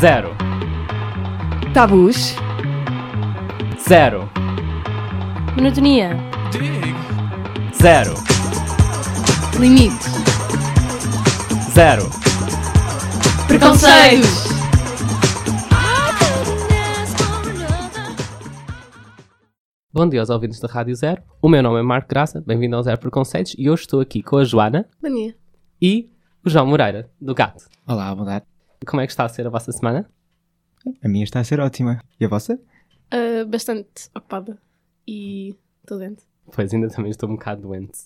Zero. Tabus. Zero. Monotonia. Zero. Limites. Zero. Preconceitos. Bom dia aos ouvintes da Rádio Zero. O meu nome é Marco Graça, bem-vindo ao Zero Preconceitos e hoje estou aqui com a Joana Bom dia. e o João Moreira, do Gato. Olá, boa tarde. Como é que está a ser a vossa semana? A minha está a ser ótima. E a vossa? Ah, bastante ocupada. E estou doente. Pois ainda também estou um bocado doente.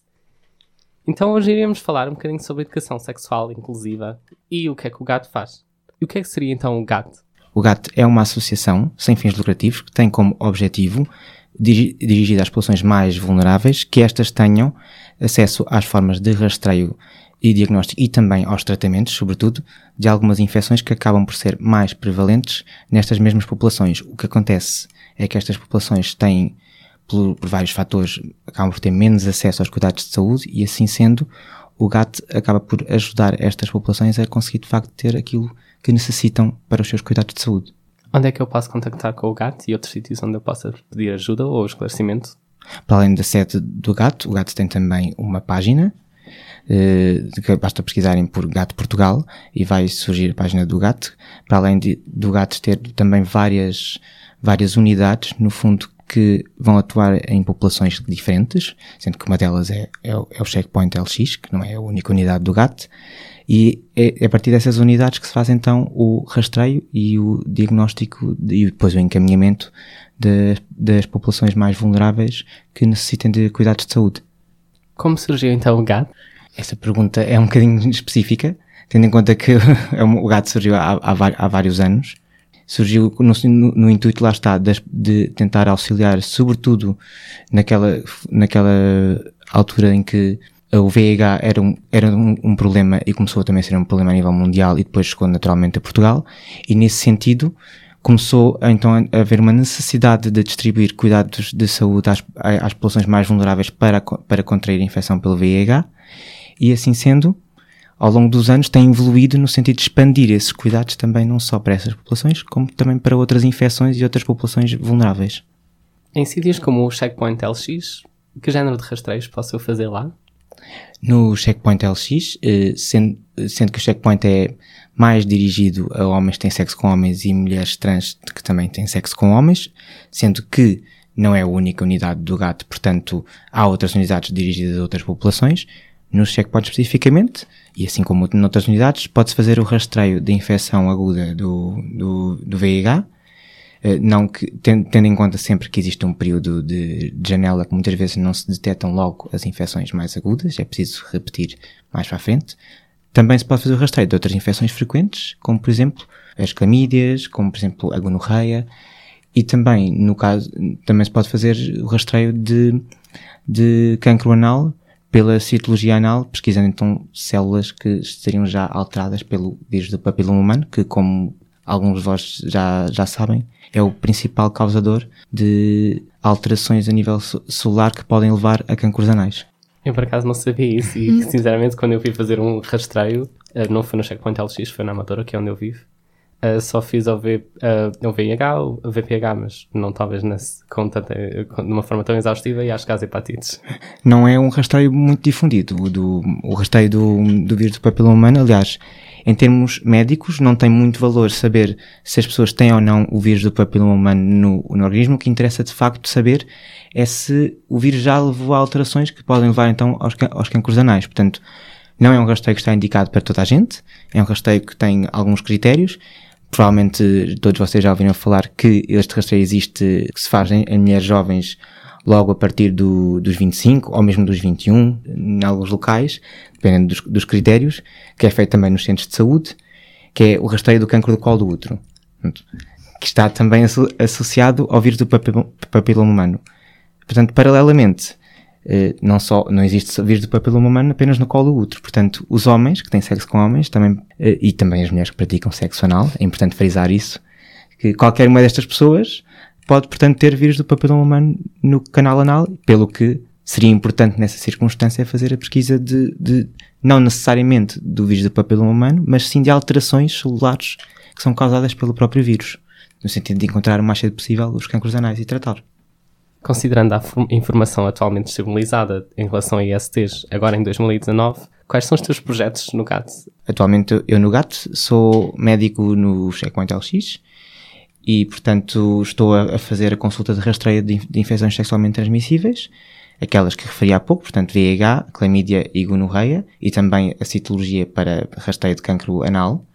Então hoje iríamos falar um bocadinho sobre educação sexual inclusiva e o que é que o gato faz. E o que é que seria então o gato? O GAT é uma associação sem fins lucrativos que tem como objetivo, diri- dirigida às populações mais vulneráveis, que estas tenham acesso às formas de rastreio e diagnóstico e também aos tratamentos, sobretudo, de algumas infecções que acabam por ser mais prevalentes nestas mesmas populações. O que acontece é que estas populações têm, por, por vários fatores, acabam por ter menos acesso aos cuidados de saúde e, assim sendo, o GAT acaba por ajudar estas populações a conseguir, de facto, ter aquilo que necessitam para os seus cuidados de saúde. Onde é que eu posso contactar com o gato e outros sítios onde eu possa pedir ajuda ou esclarecimento? Para além da sede do gato, o gato tem também uma página, basta pesquisarem por Gato Portugal e vai surgir a página do gato. Para além de, do gato ter também várias, várias unidades, no fundo, que vão atuar em populações diferentes, sendo que uma delas é, é, é o Checkpoint LX, que não é a única unidade do gato, e é, é a partir dessas unidades que se faz então o rastreio e o diagnóstico de- e depois o encaminhamento de- das populações mais vulneráveis que necessitem de cuidados de saúde. Como surgiu então o gato? Essa pergunta é um bocadinho específica, tendo em conta que é o gato surgiu há, há vários anos. Surgiu no, no- no intuito, lá está, das- de tentar auxiliar, sobretudo naquela, naquela altura em que o VIH era, um, era um, um problema e começou também a ser um problema a nível mundial e depois chegou naturalmente a Portugal. E nesse sentido, começou então a haver uma necessidade de distribuir cuidados de saúde às, às populações mais vulneráveis para, para contrair a infecção pelo VIH e assim sendo, ao longo dos anos tem evoluído no sentido de expandir esses cuidados também não só para essas populações, como também para outras infecções e outras populações vulneráveis. Em sítios como o Checkpoint LX, que género de rastreios posso eu fazer lá? No Checkpoint LX, eh, sendo, sendo que o Checkpoint é mais dirigido a homens que têm sexo com homens e mulheres trans que também têm sexo com homens, sendo que não é a única unidade do gato, portanto há outras unidades dirigidas a outras populações. No Checkpoint especificamente, e assim como noutras unidades, pode-se fazer o rastreio da infecção aguda do, do, do VIH, eh, não que, ten- tendo em conta sempre que existe um período de, de janela que muitas vezes não se detectam logo as infecções mais agudas, é preciso repetir mais para a frente. Também se pode fazer o rastreio de outras infecções frequentes, como por exemplo as clamídias, como por exemplo a gonorreia, e também, no caso, também se pode fazer o rastreio de, de cancro anal pela citologia anal, pesquisando então células que estariam já alteradas pelo vírus do papiloma humano, que como alguns de vós já, já sabem, é o principal causador de alterações a nível ce- celular que podem levar a cancros anais. Eu por acaso não sabia isso e sinceramente quando eu fui fazer um rastreio, eh, não foi no Checkpoint LX, foi na Amadora, que é onde eu vivo, eh, só fiz ao v, eh, o VIH, o VPH, mas não talvez nesse, com tanta, com- de uma forma tão exaustiva e acho que as hepatites. não é um rastreio muito difundido. O, do, o rastreio do, do vírus do papiloma humano, aliás, em termos médicos, não tem muito valor saber se as pessoas têm ou não o vírus do papiloma humano no, no organismo. O que interessa de facto saber é se o vírus já levou a alterações que podem levar então aos, aos cancros anais. Portanto, não é um rastreio que está indicado para toda a gente, é um rastreio que tem alguns critérios. Provavelmente todos vocês já ouviram falar que este rastreio existe, que se faz em, em mulheres jovens logo a partir do, dos 25 ou mesmo dos 21, em alguns locais, dependendo dos, dos critérios, que é feito também nos centros de saúde, que é o rastreio do cancro do colo do útero, que está também asso- associado ao vírus do papil- papiloma humano. Portanto, paralelamente, não só não existe vírus do papiloma humano apenas no colo útero. Portanto, os homens que têm sexo com homens também eh, e também as mulheres que praticam sexo anal, é importante frisar isso, que qualquer uma destas pessoas pode, portanto, ter vírus do papiloma humano no canal anal, pelo que seria importante nessa circunstância fazer a pesquisa de, de não necessariamente do vírus do papiloma humano, mas sim de alterações celulares que são causadas pelo próprio vírus, no sentido de encontrar o mais cedo possível os cancros anais e tratar. Considerando a form- informação atualmente disponibilizada em relação a ISTs, agora em 2019, quais são os teus projetos no GAT? Atualmente eu no GAT sou médico no Checkpoint LX e, portanto, estou a, fazer a consulta de rastreio de infecções sexualmente transmissíveis, aquelas que referi há pouco, portanto, VIH, clamídia e gonorreia, e também a citologia para rastreio de cancro anal.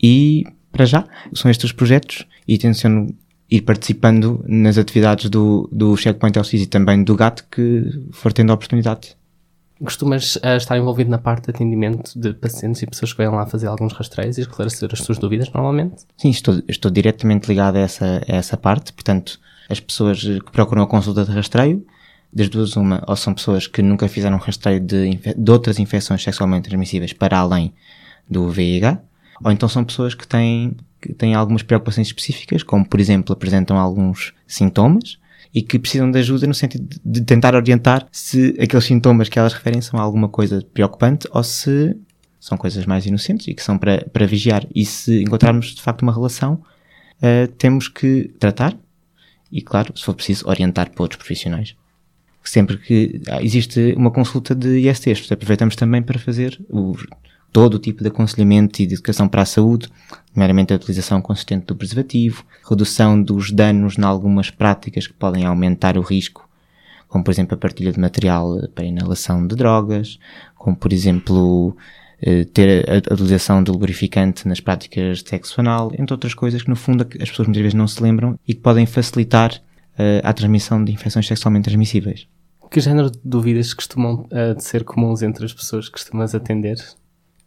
E, para já, são estes os projetos e tenciono ir participando nas atividades do, do Checkpoint LX e também do GAT que for tendo a oportunidade. Costumas ah, estar envolvido na parte de atendimento de pacientes e pessoas que vêm lá fazer alguns rastreios e esclarecer as suas dúvidas normalmente? Sim, estou, estou diretamente ligado a essa, a essa parte. Portanto, as pessoas que procuram a consulta de rastreio, das duas uma, ou são pessoas que nunca fizeram rastreio de, de outras infecções sexualmente transmissíveis para além do VIH, ou então são pessoas que têm, que têm algumas preocupações específicas, como por exemplo apresentam alguns sintomas e que precisam de ajuda no sentido de- tentar orientar se aqueles sintomas que elas referem são alguma coisa preocupante ou se são coisas mais inocentes e que são para, para vigiar. E se encontrarmos de facto uma relação, eh, temos que tratar e, claro, se for preciso, orientar para outros profissionais. Sempre que ah, existe uma consulta de ISTs, aproveitamos também para fazer o- todo o tipo de aconselhamento e de educação para a saúde, nomeadamente a utilização consistente do preservativo, redução dos danos em algumas práticas que podem aumentar o risco, como por exemplo a partilha de material para inalação de drogas, como por exemplo eh, ter a utilização de lubrificante nas práticas de sexo anal, entre outras coisas que no fundo as pessoas muitas vezes não se lembram e que podem facilitar eh, a transmissão de infecções sexualmente transmissíveis. Que género de dúvidas costumam de ser comuns entre as pessoas que costumas atender?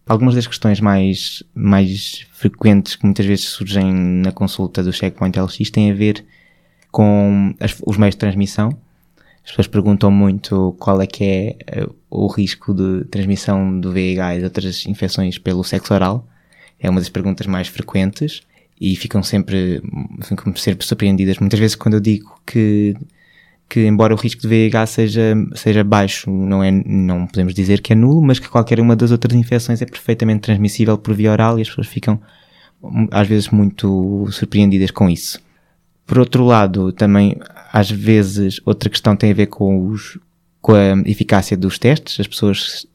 Algumas das questões mais, mais frequentes que muitas vezes surgem na consulta do Checkpoint LX têm a ver com as- os meios de transmissão. As pessoas perguntam muito qual é que é eh, o risco de transmissão do VIH e de outras infecções pelo sexo oral. É uma das perguntas mais frequentes e ficam sempre, ficam sempre surpreendidas. Muitas vezes quando eu digo que que embora o risco de VIH seja, seja baixo, não, é, não podemos dizer que é nulo, mas que qualquer uma das outras infecções é perfeitamente transmissível por via oral e as pessoas ficam às vezes muito surpreendidas com isso. Por outro lado, também às vezes outra questão tem a ver com, os, com a eficácia dos testes. As pessoas,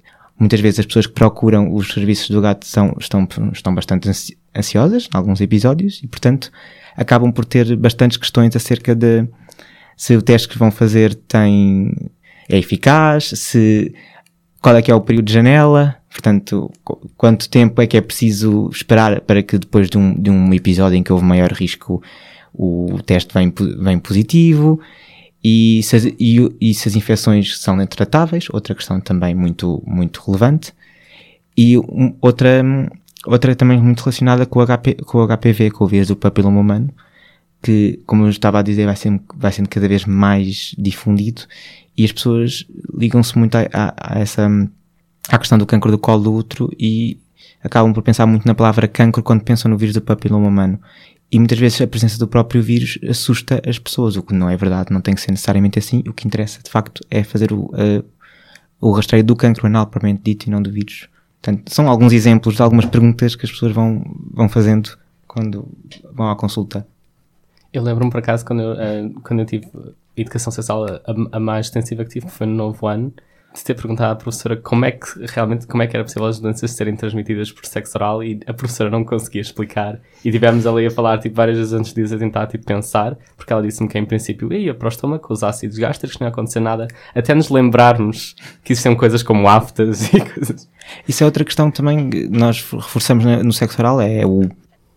muitas vezes as pessoas que procuram os serviços do gato são, estão, estão bastante ansi- ansiosas em alguns episódios e, portanto, acabam por ter bastantes questões acerca de se o teste que vão fazer tem, é eficaz, se, qual é que é o período de janela, portanto, qu- quanto tempo é que é preciso esperar para que depois de um, de um episódio em que houve maior risco o teste vem, vem positivo e se, as, e, e se as infecções são tratáveis, outra questão também muito, muito relevante. E um- outra, outra também muito relacionada com o, HP, com o HPV, com o vírus do papiloma humano, que, como eu estava a dizer, vai sendo, vai sendo cada vez mais difundido e as pessoas ligam-se muito a, a, a essa, à questão do cancro do colo do útero e acabam por pensar muito na palavra cancro quando pensam no vírus do papiloma humano. E muitas vezes a presença do próprio vírus assusta as pessoas, o que não é verdade, não tem que ser necessariamente assim. O que interessa, de facto, é fazer o, eh, o rastreio do cancro anal, propriamente dito, e não do vírus. Portanto, são alguns exemplos de algumas perguntas que as pessoas vão, vão fazendo quando vão à consulta. Eu lembro-me por acaso quando eu, ah, quando eu tive educação sexual a- a mais extensiva que tive, que foi no novo ano, de ter perguntado à professora como é que realmente como é que era possível as doenças serem transmitidas por sexo oral e a professora não conseguia explicar. E tivemos ali a falar tipo, várias vezes antes disso a tentar tipo, pensar porque ela disse-me que em princípio ia para o estômago os ácidos gástricos não ia acontecer nada. Até nos lembrarmos que existiam coisas como aftas e coisas. Isso é outra questão também que nós reforçamos no sexo oral, é o,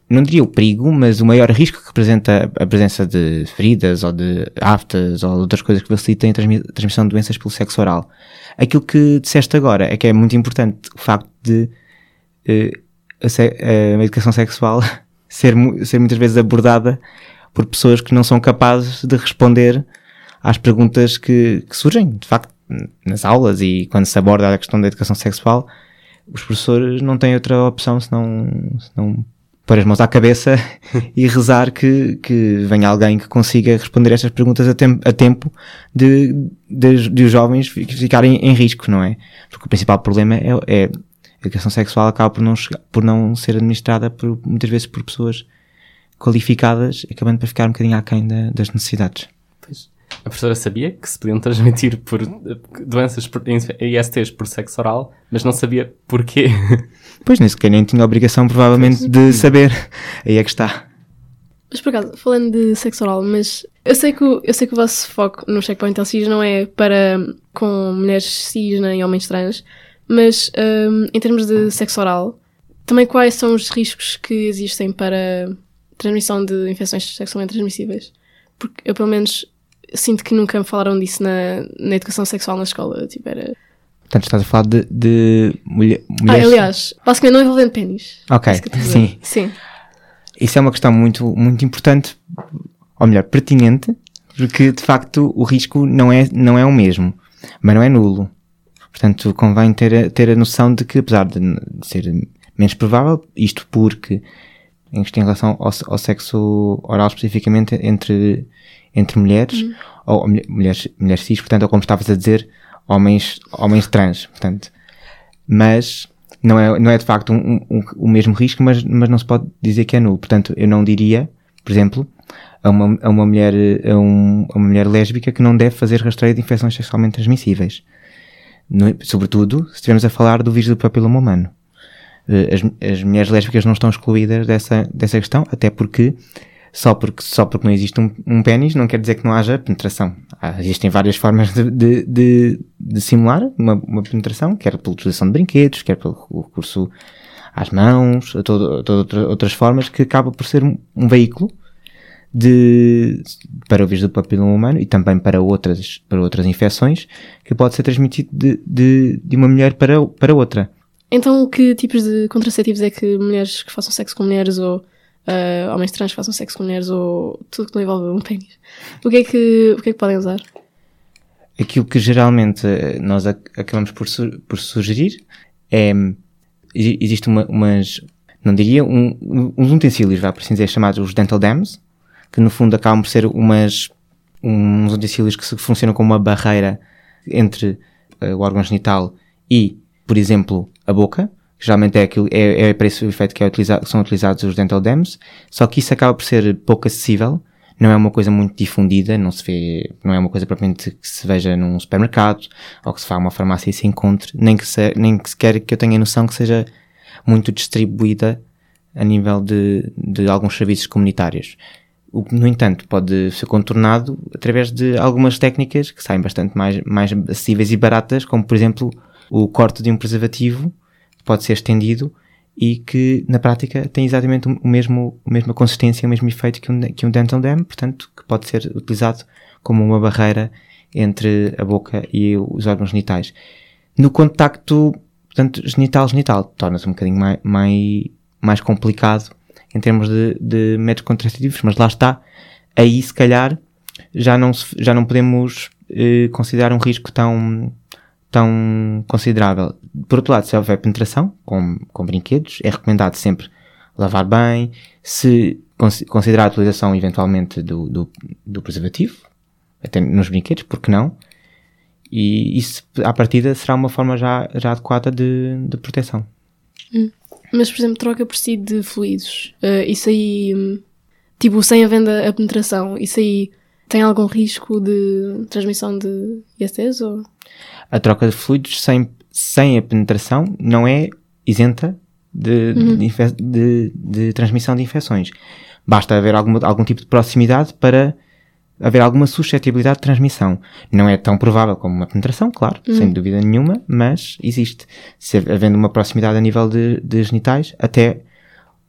não diria o perigo, mas o maior risco que representa a presença de feridas ou de aftas ou outras coisas que facilitem a transmi- transmissão de doenças pelo sexo oral. Aquilo que disseste agora é que é muito importante o facto de eh, a, se- a educação sexual ser, ser muitas vezes abordada por pessoas que não são capazes de responder às perguntas que, que surgem, de facto, nas aulas e quando se aborda a questão da educação sexual, os professores não têm outra opção senão, senão pôr as mãos à cabeça e rezar que, que venha alguém que consiga responder estas perguntas a, tem, a tempo de, de, de os jovens fi- ficarem em risco, não é? Porque o principal problema é, é, A educação sexual acaba por não, chegar- por não ser administrada por, muitas vezes por pessoas qualificadas, acabando por ficar um bocadinho aquém da, das necessidades. A professora sabia que se podiam transmitir por doenças por ISTs por sexo oral, mas não sabia porquê. Pois, nem sequer nem tinha a obrigação, provavelmente, de saber. Aí é que está. Mas por acaso, falando de sexo oral, mas eu sei que o, eu sei que o vosso foco no Checkpoint LCs não é para com mulheres cis nem homens trans, mas hum, em termos de sexo oral, também quais são os riscos que existem para transmissão de infecções sexualmente transmissíveis? Porque eu, pelo menos, sinto que nunca me falaram disso na, na educação sexual na escola. Tipo, era... Portanto, estás a falar de, de mulher- Ah, mulheres. aliás, basicamente não envolvendo pênis. Ok, É sim. Sim. Isso é uma questão muito, muito importante, ou melhor, pertinente, porque de facto o risco não é, não é o mesmo, mas não é nulo. Portanto, convém ter a, ter a noção de que, apesar de, ser menos provável, isto porque, em relação ao, ao sexo oral especificamente entre, entre mulheres, ou, ou mulher- mulheres, mulheres cis, portanto, ou como estavas a dizer, homens, homens trans, portanto. Mas não é, não é de facto um, um- o mesmo risco, mas, mas não se pode dizer que é nulo. Portanto, eu não diria, por exemplo, a uma, a uma mulher, a, um- a uma mulher lésbica que não deve fazer rastreio de infecções sexualmente transmissíveis. No- sobretudo, se estivermos a falar do vírus do papiloma humano. Eh, As, as mulheres lésbicas não estão excluídas dessa, dessa questão, até porque só porque, só porque não existe um, um pênis não quer dizer que não haja penetração. Há- existem várias formas de, de, de, de simular uma, uma penetração, quer pela utilização de brinquedos, quer pelo recurso às mãos, a todo, a todo outra- outras formas, que acaba por ser um, um veículo de, para o vírus do papiloma humano e também para outras, para outras infecções que pode ser transmitido de, de, de uma mulher para, para outra. Então, que tipos de contraceptivos é que mulheres que façam sexo com mulheres ou ah, homens trans façam sexo com mulheres ou tudo que não envolve um pênis? O que é que, o que, é que podem usar? Aquilo que geralmente eh, nós ac- acabamos por, su- por sugerir é. exi- Existe uma, umas. Não diria, um, uns utensílios, vá por assim dizer, chamados os dental dams, que no fundo acabam por ser umas. uns utensílios que funcionam como uma barreira entre eh, o órgão genital e, por exemplo, a boca. Que Geralmente é, aquilo, é, é para esse efeito que é utilizado, são utilizados os dental dams, só que isso acaba por ser pouco acessível, não é uma coisa muito difundida, não se vê, não é uma coisa propriamente que se veja num supermercado, ou que se vá a uma farmácia e se encontre, nem que, se, nem que sequer que eu tenha noção que seja muito distribuída a nível de, de alguns serviços comunitários. O que, no entanto, pode ser contornado através de algumas técnicas que saem bastante mais, mais acessíveis e baratas, como, por exemplo, o corte de um preservativo que pode ser estendido e que, na prática, tem exatamente o mesmo, a mesma consistência, o mesmo efeito que um, que um dental dam, portanto, que pode ser utilizado como uma barreira entre a boca e os órgãos genitais. No contacto, portanto, genital-genital, torna-se um bocadinho mais, mais, mais complicado em termos de, de métodos contraceptivos, mas lá está, aí se calhar já não, se- já não podemos eh, considerar um risco tão, tão considerável. Por outro lado, se houver penetração com, com brinquedos, é recomendado sempre lavar bem, se cons- considerar a utilização eventualmente do, do, do preservativo, até nos brinquedos, porque não? E isso, à partida, será uma forma já, já adequada de, de proteção. Mas, por exemplo, troca por si de fluidos. Ah, isso aí, hum, tipo, sem a a penetração, isso aí tem algum risco de transmissão de ISTs? Ou... A troca de fluidos sem, sem a penetração não é isenta de, de, infe- de- de transmissão de infecções. Basta haver alguma, algum tipo de proximidade para haver alguma suscetibilidade de transmissão. Não é tão provável como uma penetração, claro, sem dúvida nenhuma, mas existe. Se havendo uma proximidade a nível de, de genitais, até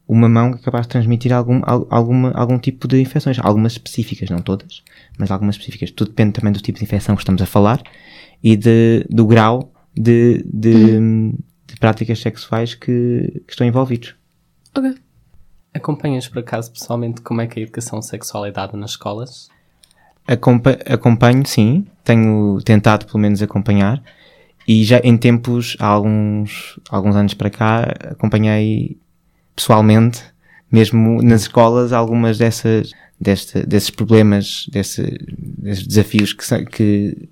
uma mão é capaz de transmitir algum, al- alguma, algum tipo de infecções. Algumas específicas, não todas, mas algumas específicas. Tudo depende também do tipo de infecção que estamos a falar e de, do grau de, de, de práticas sexuais que, que estão envolvidos. Ok. Acompanhas por acaso pessoalmente como é que a educação sexual é dada nas escolas? Acompa- acompanho, sim, tenho tentado pelo menos acompanhar e já em tempos, há alguns, alguns anos para cá, acompanhei pessoalmente, mesmo nas escolas, algumas dessas, desta, desses problemas, desse, desses desafios que, que,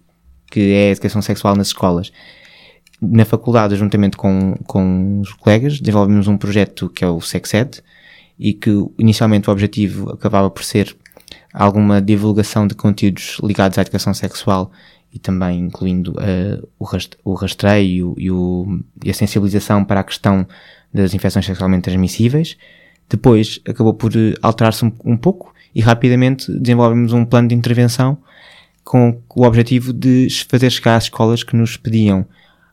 que é a educação sexual nas escolas. na faculdade, juntamente com, com os colegas, desenvolvemos um projeto que é o SexEd e que inicialmente o objetivo acabava por ser alguma divulgação de conteúdos ligados à educação sexual e também incluindo uh, o rastreio e, o, e a sensibilização para a questão das infecções sexualmente transmissíveis. Depois acabou por eh, alterar-se um, um, pouco e rapidamente desenvolvemos um plano de intervenção com o objetivo de fazer chegar às escolas que nos pediam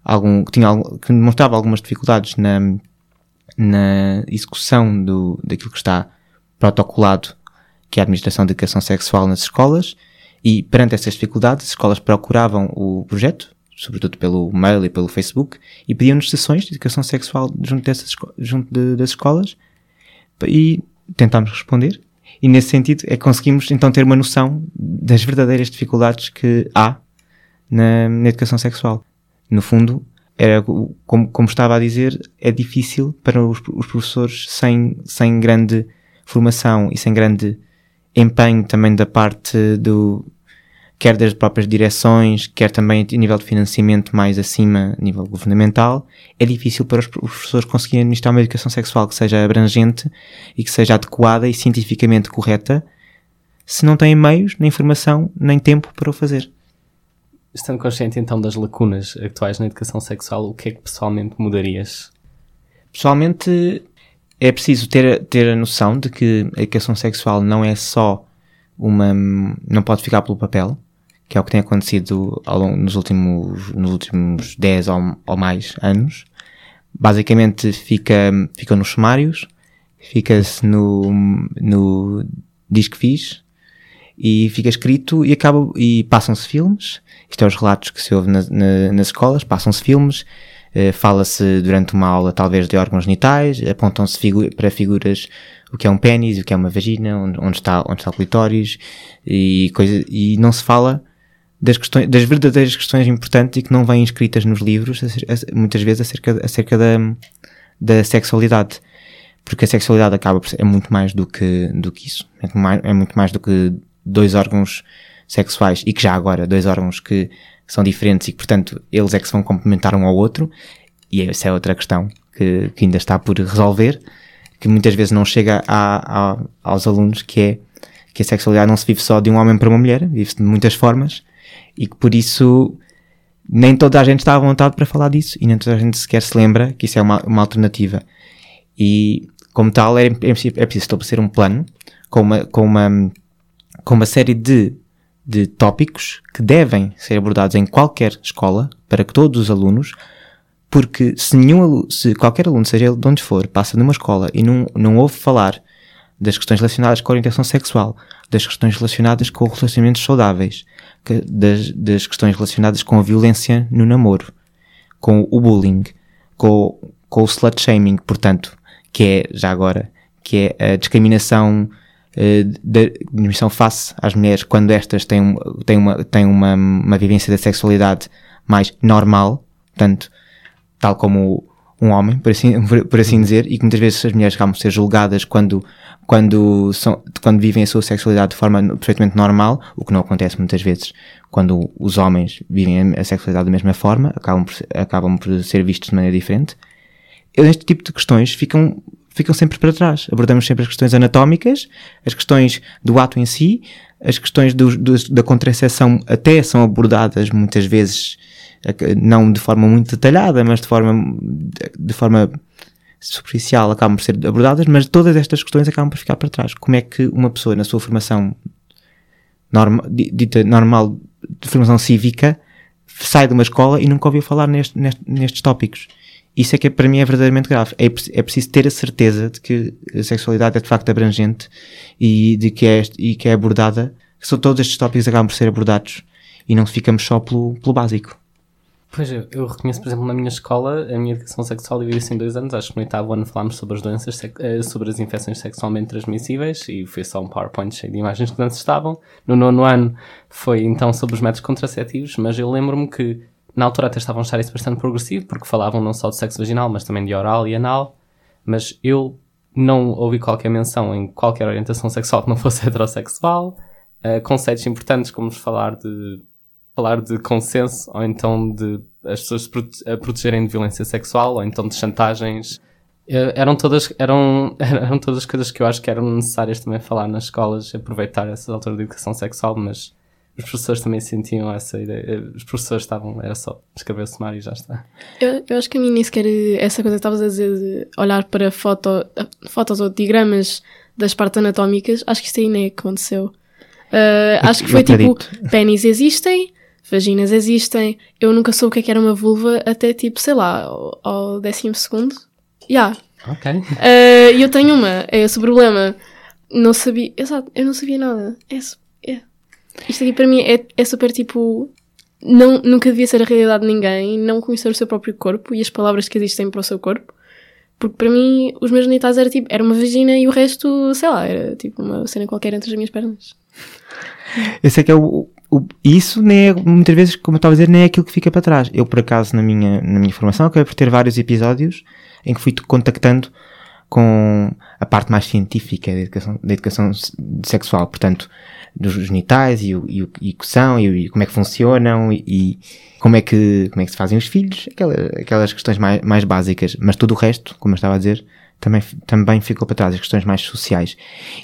algum, que, tinha, que demonstrava algumas dificuldades na, na execução do, daquilo que está protocolado, que é a administração de educação sexual nas escolas, e perante essas dificuldades, as escolas procuravam o projeto, sobretudo pelo mail e pelo Facebook, e pediam-nos sessões de educação sexual junto, dessas, junto de, das escolas, e tentámos responder. E nesse sentido é que conseguimos então ter uma noção das verdadeiras dificuldades que há na, na educação sexual. No fundo, era, como, como estava a dizer, é difícil para os, os professores sem, sem grande formação e sem grande empenho também da parte do, quer das próprias direções, quer também a nível de financiamento mais acima, a nível governamental, é difícil para os professores conseguirem administrar uma educação sexual que seja abrangente e que seja adequada e cientificamente correta, se não têm meios, nem informação, nem tempo para o fazer. Estando consciente então das lacunas atuais na educação sexual, o que é que pessoalmente mudarias? Pessoalmente, é preciso ter, ter a noção de que a educação sexual não é só uma. não pode ficar pelo papel, que é o que tem acontecido ao longo, nos, últimos, nos últimos 10 ou, ou mais anos. Basicamente fica, fica nos sumários, fica-se no, no disco fiz e fica escrito e acaba, e passam-se filmes, isto é os relatos que se ouve na, na, nas escolas, passam-se filmes, eh, fala-se durante uma aula talvez de órgãos genitais, apontam-se figu para figuras o que é um pênis, o que é uma vagina, onde, onde, está, onde está o clitóris e, coisa, e não se fala das, questões, das verdadeiras questões importantes e que não vêm escritas nos livros, muitas vezes acerca, acerca da, da sexualidade. Porque a sexualidade acaba por ser, é muito mais do que, do que isso. É, mais, é muito mais do que dois órgãos sexuais e que já agora, dois órgãos que são diferentes e que, portanto, eles é que se vão complementar um ao outro. E essa é outra questão que, que ainda está por resolver, que muitas vezes não chega a, a, aos alunos, que é que a sexualidade não se vive só de um homem para uma mulher, vive-se de muitas formas e que por isso nem toda a gente está à vontade para falar disso e nem toda a gente sequer se lembra que isso é uma, uma alternativa. E como tal é, é, é preciso estabelecer um plano com uma, com uma, com uma série de, de tópicos que devem ser abordados em qualquer escola para que todos os alunos porque se, nenhum, se qualquer aluno, seja ele de onde for, passa numa escola e não, não ouve falar das questões relacionadas com a orientação sexual, das questões relacionadas com relacionamentos saudáveis, das, das questões relacionadas com a violência no namoro, com o bullying, com, com o slut shaming, portanto, que é, já agora, que é a discriminação uh, da discriminação face às mulheres quando estas têm, têm, uma, têm uma, uma vivência da sexualidade mais normal, portanto, tal como um homem, por assim, por, por assim dizer, e que muitas vezes as mulheres acabam por ser julgadas quando quando, são, quando vivem a sua sexualidade de forma perfeitamente normal, o que não acontece muitas vezes quando os homens vivem a sexualidade da mesma forma, acabam por, acabam por ser vistos de maneira diferente. Este tipo de questões ficam, ficam sempre para trás. Abordamos sempre as questões anatómicas, as questões do ato em si, as questões do, do, da contracepção até são abordadas muitas vezes não de forma muito detalhada, mas de forma, de forma superficial acabam por ser abordadas, mas todas estas questões acabam por ficar para trás. Como é que uma pessoa, na sua formação norma, dita normal, de formação cívica, sai de uma escola e nunca ouviu falar neste, neste, nestes tópicos? Isso é que para mim é verdadeiramente grave. É, é preciso ter a certeza de que a sexualidade é de facto abrangente e de que é, e que é abordada, são todos estes tópicos acabam por ser abordados e não ficamos só pelo, pelo básico. Pois, eu, eu reconheço, por exemplo, na minha escola, a minha educação sexual dividiu-se em dois anos. Acho que no oitavo ano falámos sobre as doenças, eh, sobre as infecções sexualmente transmissíveis e foi só um PowerPoint cheio de imagens que antes estavam. No nono ano foi então sobre os métodos contraceptivos, mas eu lembro-me que na altura até estavam a achar isso bastante progressivo, porque falavam não só de sexo vaginal, mas também de oral e anal. Mas eu não ouvi qualquer menção em qualquer orientação sexual que não fosse heterossexual. Uh, conceitos importantes como falar de falar de consenso, ou então de as pessoas se prote a protegerem de violência sexual, ou então de chantagens. Eram todas, eram, eram todas coisas que eu acho que eram necessárias também falar nas escolas, aproveitar essa altura de educação sexual, mas os professores também sentiam essa ideia. Eh, Os professores estavam, era só escrever o sumário e já está. Eu, eu acho que a mim nem sequer essa coisa que estavas a dizer de olhar para foto, fotos ou diagramas das partes anatómicas, acho que isso aí nem aconteceu. Uh, acho que foi tipo, pênis existem, vaginas existem, eu nunca soube o que é que era uma vulva até tipo, sei lá, ao, ao décimo segundo. Já. Ok. Uh, E eu tenho uma, é esse o problema. Não sabia, exato, eu não sabia nada. É, é. Isto aqui para mim é, é super tipo. Não, nunca devia ser a realidade de ninguém, não conhecer o seu próprio corpo e as palavras que existem para o seu corpo. Porque para mim, os meus genitais era tipo, era uma vagina e o resto, sei lá, era tipo uma cena qualquer entre as minhas pernas. Eu sei que é o, isso nem é, muitas vezes, como eu estava a dizer, nem é aquilo que fica para trás. Eu, por acaso, na minha, na minha formação, acabei por ter vários episódios em que fui contactando com a parte mais científica da educação, da educação se- sexual, portanto, dos genitais e o, e o, e que são e, o- e como é que funcionam e, como, é que, como é que se fazem os filhos, aquela, aquelas questões mais, mais básicas, mas tudo o resto, como eu estava a dizer, também, também ficou para trás, as questões mais sociais.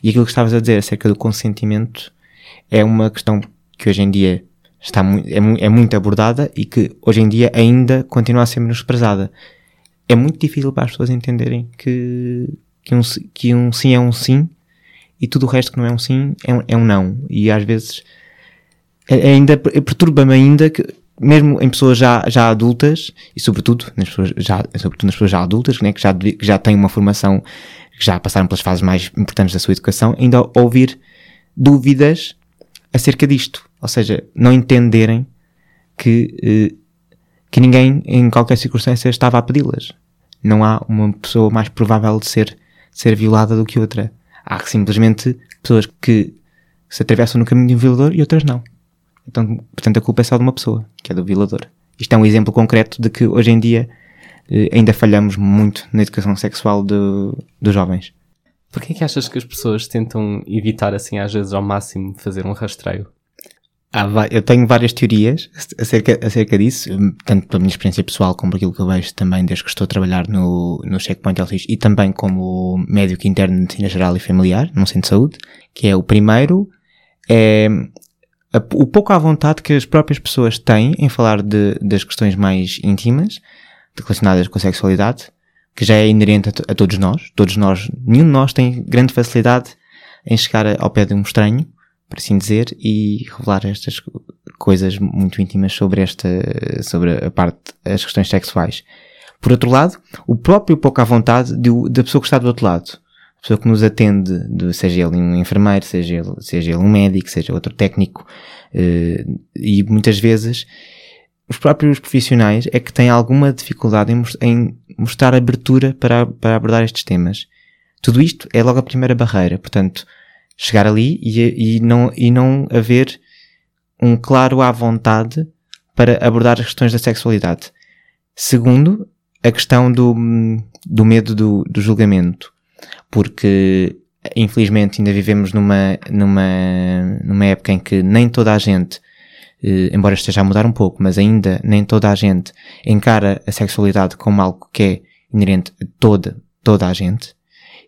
E aquilo que estavas a dizer acerca do consentimento é uma questão que hoje em dia está mu é, é muito abordada e que hoje em dia ainda continua a ser menosprezada. É muito difícil para as pessoas entenderem que, que, um, que um sim é um sim e tudo o resto que não é um sim é um, é um não. E às vezes ainda perturba-me ainda que mesmo em pessoas já, já adultas e sobretudo nas pessoas já, sobretudo nas pessoas já adultas, né, que, já, que já têm uma formação, que já passaram pelas fases mais importantes da sua educação, ainda ouvir dúvidas acerca disto. Ou seja, não entenderem que, eh, que ninguém em qualquer circunstância estava a pedi-las. Não há uma pessoa mais provável de ser, ser violada do que outra. Há simplesmente pessoas que se atravessam no caminho de um violador e outras não. Então, portanto, a culpa é só de uma pessoa, que é do violador. Isto é um exemplo concreto de que hoje em dia eh, ainda falhamos muito na educação sexual do- dos jovens. Porquê é que achas que as pessoas tentam evitar, assim, às vezes ao máximo, fazer um rastreio? Eu tenho várias teorias acerca, acerca disso, hum, tanto pela minha experiência pessoal como por aquilo que eu vejo também desde que estou a trabalhar no, no Checkpoint LX e também como médico interno de medicina geral e familiar, num centro de saúde, que é o primeiro, é a- o pouco à vontade que as próprias pessoas têm em falar de, das questões mais íntimas, relacionadas com a sexualidade, que já é inerente a, a todos nós. Todos nós, nenhum de nós tem grande facilidade em chegar ao pé de um estranho, por assim dizer, e revelar estas co- coisas muito íntimas sobre esta, sobre a parte, as questões sexuais. Por outro lado, o próprio pouco à vontade do- da pessoa que está do outro lado. A pessoa que nos atende, de- seja ele um enfermeiro, seja ele, seja ele um médico, seja outro técnico, eh, e muitas vezes os próprios profissionais é que têm alguma dificuldade em, em mostrar abertura para, para abordar estes temas. Tudo isto é logo a primeira barreira, portanto, chegar ali e, e, não, e não haver um claro à vontade para abordar as questões da sexualidade. Segundo, a questão do, do medo do, do julgamento, porque infelizmente ainda vivemos numa, numa, numa época em que nem toda a gente embora esteja a mudar um pouco, mas ainda nem toda a gente encara a sexualidade como algo que é inerente a toda, toda a gente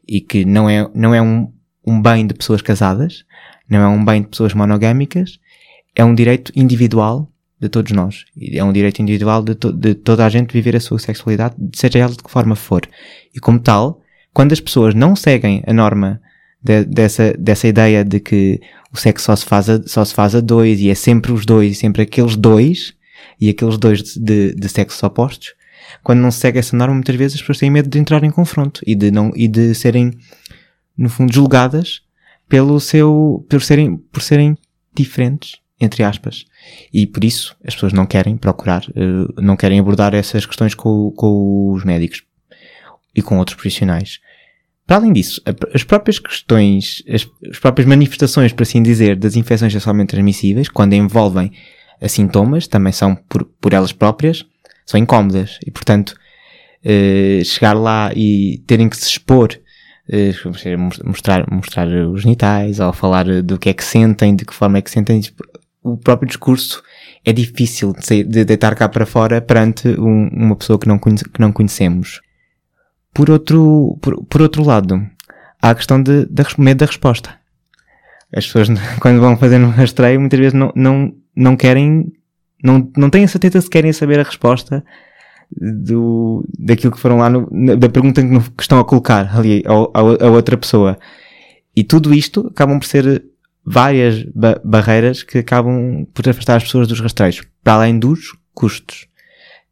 e que não é, não é um, um bem de pessoas casadas, não é um bem de pessoas monogâmicas, é um direito individual de todos nós. É um direito individual de, to- de toda a gente viver a sua sexualidade, seja ela de que forma for. E como tal, quando as pessoas não seguem a norma de- dessa, dessa ideia de que o sexo só se, faz a, só se faz a dois e é sempre os dois, sempre aqueles dois e aqueles dois de, de, de sexos opostos, quando não se segue essa norma, muitas vezes as pessoas têm medo de entrar em confronto e de, não, e de serem, no fundo, julgadas pelo seu, por serem, por serem diferentes, entre aspas. E por isso as pessoas não querem procurar, eh, não querem abordar essas questões com, com os médicos e com outros profissionais. Para além disso, as próprias questões, as, as próprias manifestações, por assim dizer, das infecções sexualmente transmissíveis, quando envolvem sintomas, também são por, por elas próprias, são incómodas. E, portanto, eh, chegar lá e terem que se expor, eh, mostrar, mostrar os genitais, ou falar do que é que sentem, de que forma é que sentem, o próprio discurso é difícil de, sair, de deitar cá para fora perante um, uma pessoa que não, conhece, que não conhecemos. Por outro, por, por outro lado, há a questão de, de medo da resposta. As pessoas, quando vão fazer um rastreio, muitas vezes não, não, não querem, não, não têm a certeza se querem saber a resposta do, daquilo que foram lá, no, da pergunta que estão a colocar ali a, outra pessoa. E tudo isto acabam por ser várias ba barreiras que acabam por afastar as pessoas dos rastreios, para além dos custos,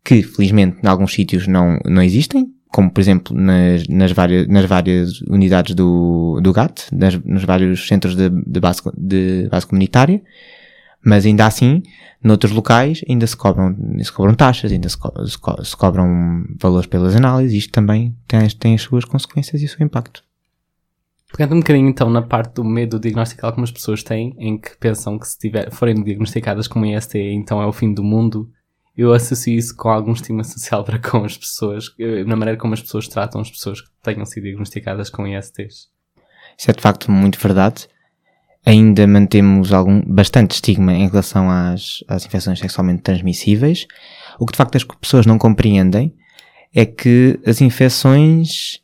que felizmente em alguns sítios não, não existem, como por exemplo nas, nas, várias, nas várias unidades do, do GAT, nas, nos vários centros de, de, base, de base comunitária, mas ainda assim, noutros locais, ainda se cobram, se cobram taxas, ainda se, co se, co se cobram valores pelas análises, isto também tem, tem as suas consequências e o seu impacto. Pegando um bocadinho então na parte do medo diagnóstico que algumas pessoas têm, em que pensam que se tiver, forem diagnosticadas como IST, então é o fim do mundo, eu associo isso com algum estigma social para com as pessoas, eh, na maneira como as pessoas tratam as pessoas que tenham sido diagnosticadas com ISTs. Isso é de facto muito verdade. Ainda mantemos algum, bastante estigma em relação às, às infecções sexualmente transmissíveis. O que de facto as pessoas não compreendem é que as infecções,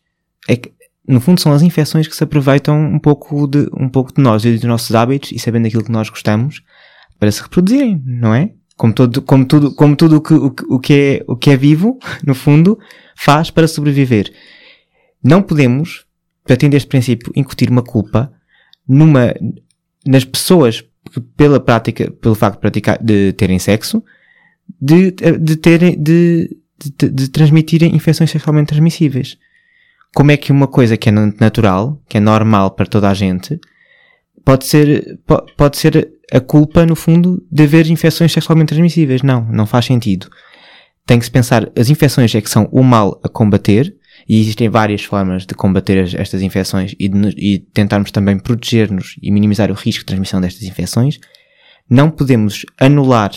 é que, no fundo são as infecções que se aproveitam um pouco de, um pouco de nós e dos nossos hábitos e sabendo aquilo que nós gostamos para se reproduzirem, não é? Como, todo, como tudo, como tudo o que, o, que é, o que é vivo, no fundo, faz para sobreviver. Não podemos, partindo deste princípio, incutir uma culpa numa, nas pessoas pela prática, pelo facto de praticar, de terem sexo, de, de terem, de, de, de transmitirem infecções sexualmente transmissíveis. Como é que uma coisa que é natural, que é normal para toda a gente, pode ser, pode ser a culpa, no fundo, de haver infecções sexualmente transmissíveis. Não, não faz sentido. Tem que se pensar, as infecções é que são o mal a combater, e existem várias formas de combater as, estas infecções e, de, e tentarmos também proteger-nos e minimizar o risco de transmissão destas infecções. Não podemos anular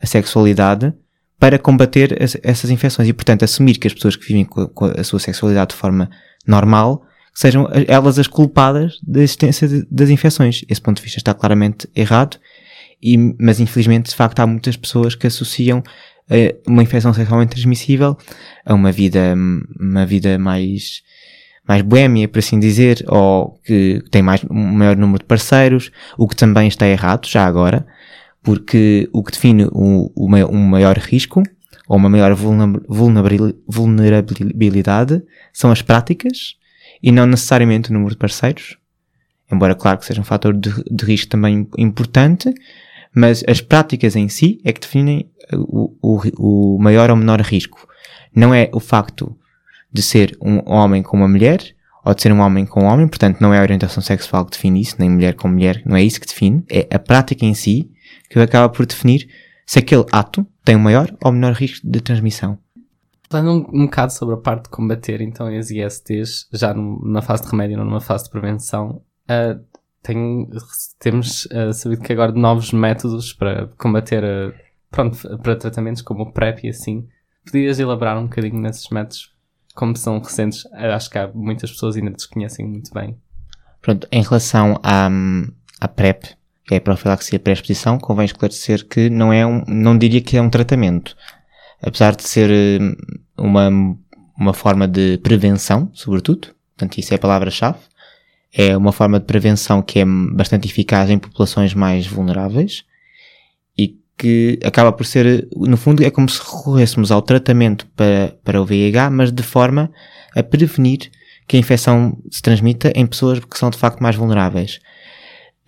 a sexualidade para combater as, essas infecções e, portanto, assumir que as pessoas que vivem com, com a sua sexualidade de forma normal sejam elas as culpadas da existência de, das infecções. Esse ponto de vista está claramente errado, e, mas infelizmente, de facto, há muitas pessoas que associam uh, uma infecção sexualmente transmissível a uma vida, uma vida mais, mais boémia, por assim dizer, ou que tem mais, um maior número de parceiros, o que também está errado, já agora, porque o que define um maior risco ou uma maior vulnerabilidade são as práticas e não necessariamente o número de parceiros, embora claro que seja um fator de, de risco também importante, mas as práticas em si é que definem o, o, o maior ou menor risco. Não é o facto de ser um homem com uma mulher, ou de ser um homem com um homem, portanto não é a orientação sexual que define isso, nem mulher com mulher, não é isso que define, é a prática em si que acaba por definir se aquele ato tem um maior ou menor risco de transmissão. Falando um, um bocado sobre a parte de combater então as ISTs, já numa fase de remédio, não numa fase de prevenção, uh, tem, temos uh, sabido que agora novos métodos para combater, uh, pronto, para tratamentos como o PrEP e assim. Podias elaborar um bocadinho nesses métodos, como são recentes, acho que há muitas pessoas ainda desconhecem muito bem. Pronto, em relação à, à PrEP, que é a profilaxia pré-exposição, convém esclarecer que não é um, não diria que é um tratamento apesar de ser eh, uma, uma forma de prevenção, sobretudo, portanto, isso é a palavra-chave, é uma forma de prevenção que é bastante eficaz em populações mais vulneráveis e que acaba por ser, no fundo, é como se recorrêssemos ao tratamento para, para o VIH, mas de forma a prevenir que a infecção se transmita em pessoas que são de facto mais vulneráveis.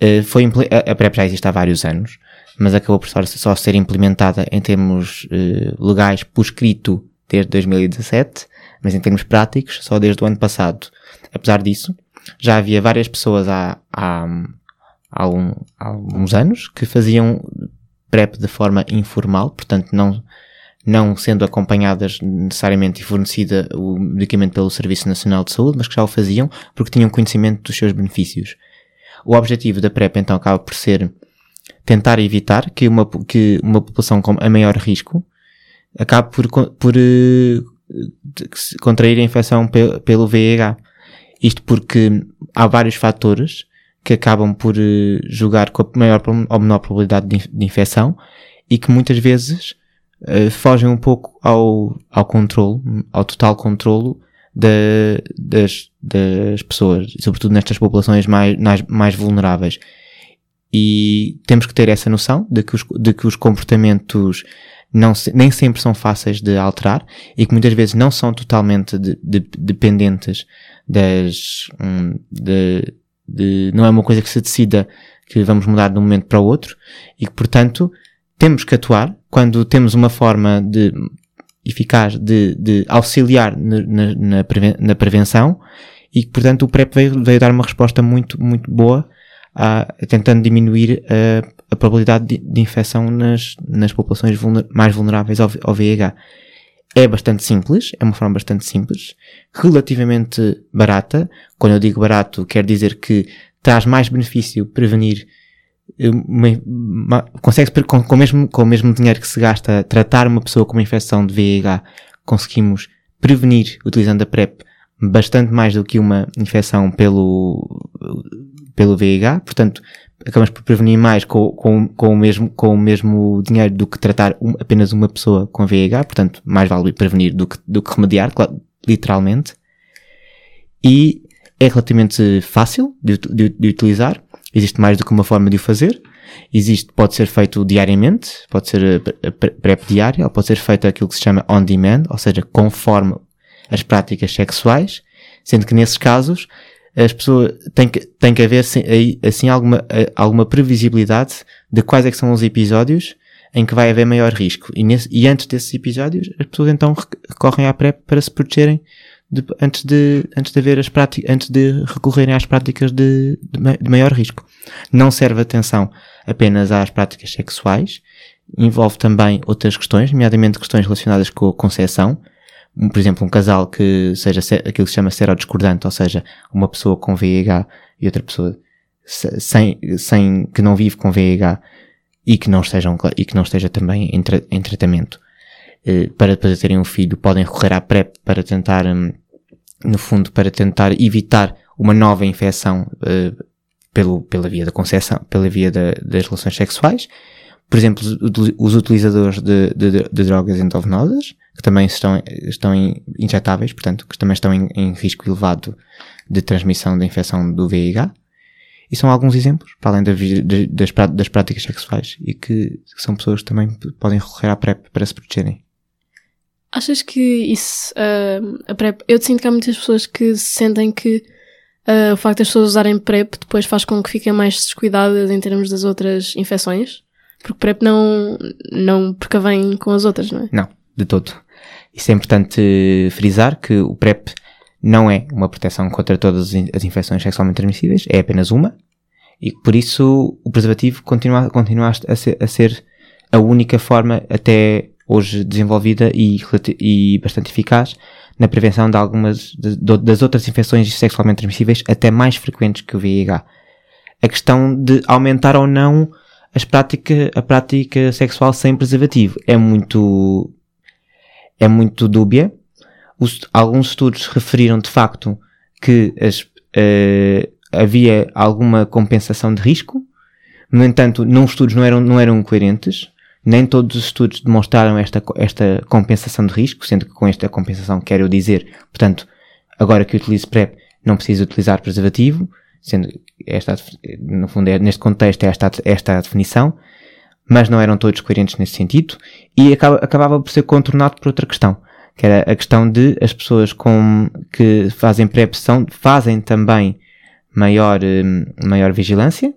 Uh, foi, a PrEP já existe há vários anos mas acabou por só ser implementada em termos eh, legais por escrito desde 2017, mas em termos práticos só desde o ano passado. Apesar disso, já havia várias pessoas há, há, há, um, há uns anos que faziam PrEP de forma informal, portanto não, não sendo acompanhadas necessariamente e fornecida o medicamento pelo Serviço Nacional de Saúde, mas que já o faziam porque tinham conhecimento dos seus benefícios. O objetivo da PrEP então acaba por ser tentar evitar que uma, que uma população com a maior risco acabe por, por uh, contrair a infecção pe pelo VIH. Isto porque há vários fatores que acabam por uh, jogar com a maior ou menor probabilidade de, de infecção e que muitas vezes uh, fogem um pouco ao, ao controle, ao total controlo da, das, das pessoas, sobretudo nestas populações mais, mais, mais vulneráveis. E temos que ter essa noção de que os, de que os comportamentos não se, nem sempre são fáceis de alterar e que muitas vezes não são totalmente de, de, dependentes das, um, de, de, não é uma coisa que se decida que vamos mudar de um momento para o outro e que, portanto, temos que atuar quando temos uma forma de eficaz de, de auxiliar na, na, na, prevenção e que, portanto, o PrEP veio, veio dar uma resposta muito, muito boa a, tentando diminuir a, a probabilidade de, de, infecção nas, nas populações vulner, mais vulneráveis ao, ao VIH. É bastante simples, é uma forma bastante simples, relativamente barata. Quando eu digo barato, quer dizer que traz mais benefício prevenir consegue com, com, o mesmo, com o mesmo dinheiro que se gasta tratar uma pessoa com uma infecção de VIH, conseguimos prevenir, utilizando a PrEP, bastante mais do que uma infecção pelo, pelo VIH. Portanto, acabamos por prevenir mais com, com, com, o, mesmo, com o mesmo dinheiro do que tratar um, apenas uma pessoa com VIH. Portanto, mais vale prevenir do que, do que remediar, literalmente. E é relativamente fácil de, de, de utilizar Existe mais do que uma forma de o fazer. Existe, pode ser feito diariamente, pode ser eh, PrEP diária, ou pode ser feito aquilo que se chama on demand, ou seja, conforme as práticas sexuais, sendo que nesses casos as pessoas têm que, tem que haver assim alguma, eh, alguma previsibilidade de quais é que são os episódios em que vai haver maior risco. E, nesse, e antes desses episódios, as pessoas então recorrem à PrEP para se protegerem de, antes, de, antes de haver as práticas, antes de recorrerem às práticas de, de, de maior risco. Não serve atenção apenas às práticas sexuais, envolve também outras questões, nomeadamente questões relacionadas com a Por exemplo, um casal que seja aquilo que se chama serodiscordante, ou seja, uma pessoa com VIH e outra pessoa sem, sem, que não vive com VIH e que não estejam, e que não esteja também em, tra, em tratamento. Eh, para depois terem um filho, podem recorrer à PrEP para tentar, hum, no fundo, para tentar evitar uma nova infecção uh, pelo, pela via da concepção, pela via da, das relações sexuais. Por exemplo, os utilizadores de, de, de drogas endovenosas, que também estão, estão injetáveis, portanto, que também estão em, em risco elevado de transmissão da infecção do VIH. E são alguns exemplos, para além das, das, práticas sexuais, e que são pessoas que também podem recorrer à PrEP para se protegerem. Achas que isso, uh, a PrEP, eu sinto que há muitas pessoas que sentem que uh, o facto das pessoas usarem PrEP depois faz com que fiquem mais descuidadas em termos das outras infecções? Porque PrEP não, não precavém com as outras, não é? Não, de todo. Isso é importante frisar que o PrEP não é uma proteção contra todas as infecções sexualmente transmissíveis, é apenas uma. E por isso o preservativo continua, continua a, ser, a ser a única forma até hoje desenvolvida e, e bastante eficaz na prevenção de algumas de, das outras infecções sexualmente transmissíveis, até mais frequentes que o VIH. A questão de aumentar ou não as prática, a prática sexual sem preservativo é muito, é muito dúbia. Os, alguns estudos referiram de facto que as, uh, havia alguma compensação de risco. No entanto, não estudos não eram, não eram coerentes nem todos os estudos demonstraram esta, esta compensação de risco, sendo que com esta compensação quero dizer, portanto, agora que utilizo PrEP, não preciso utilizar preservativo, sendo esta, no fundo, é, neste contexto, é esta, esta a definição, mas não eram todos coerentes nesse sentido, e acaba, acabava por ser contornado por outra questão, que era a questão de as pessoas com, que fazem PrEP são, fazem também maior, hum, maior vigilância,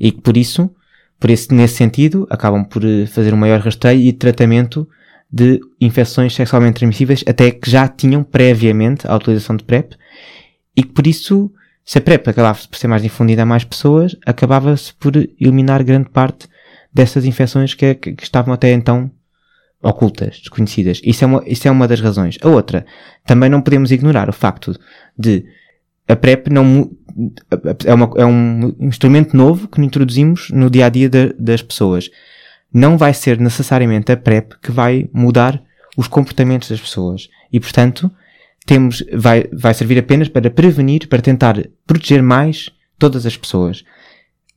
e que por isso por isso, nesse sentido, acabam por eh, fazer um maior rastreio e tratamento de infecções sexualmente transmissíveis, até que já tinham previamente a utilização de PrEP, e que por isso, se a PrEP acabasse por ser mais difundida a mais pessoas, acabava-se por eliminar grande parte dessas infecções que, que, que, estavam até então ocultas, desconhecidas. Isso é, uma, isso é uma das razões. A outra, também não podemos ignorar o facto de a PrEP não, é, uma, é um instrumento novo que introduzimos no dia a dia de, das pessoas. Não vai ser necessariamente a PrEP que vai mudar os comportamentos das pessoas. E, portanto, temos, vai, vai servir apenas para prevenir, para tentar proteger mais todas as pessoas.